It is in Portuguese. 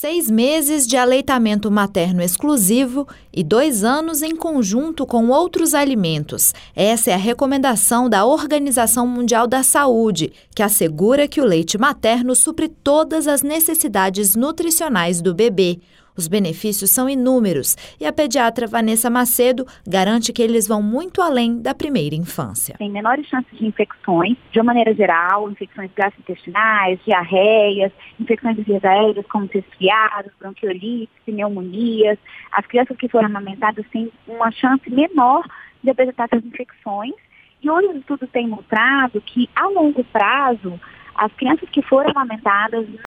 Seis meses de aleitamento materno exclusivo e dois anos em conjunto com outros alimentos. Essa é a recomendação da Organização Mundial da Saúde, que assegura que o leite materno supre todas as necessidades nutricionais do bebê. Os benefícios são inúmeros e a pediatra Vanessa Macedo garante que eles vão muito além da primeira infância. Tem menores chances de infecções, de uma maneira geral, infecções gastrointestinais, diarreias, infecções de vias aéreas como resfriados, bronquiolites, pneumonias. As crianças que foram amamentadas têm uma chance menor de apresentar essas infecções. E hoje os estudos têm mostrado que, a longo prazo, as crianças que foram amamentadas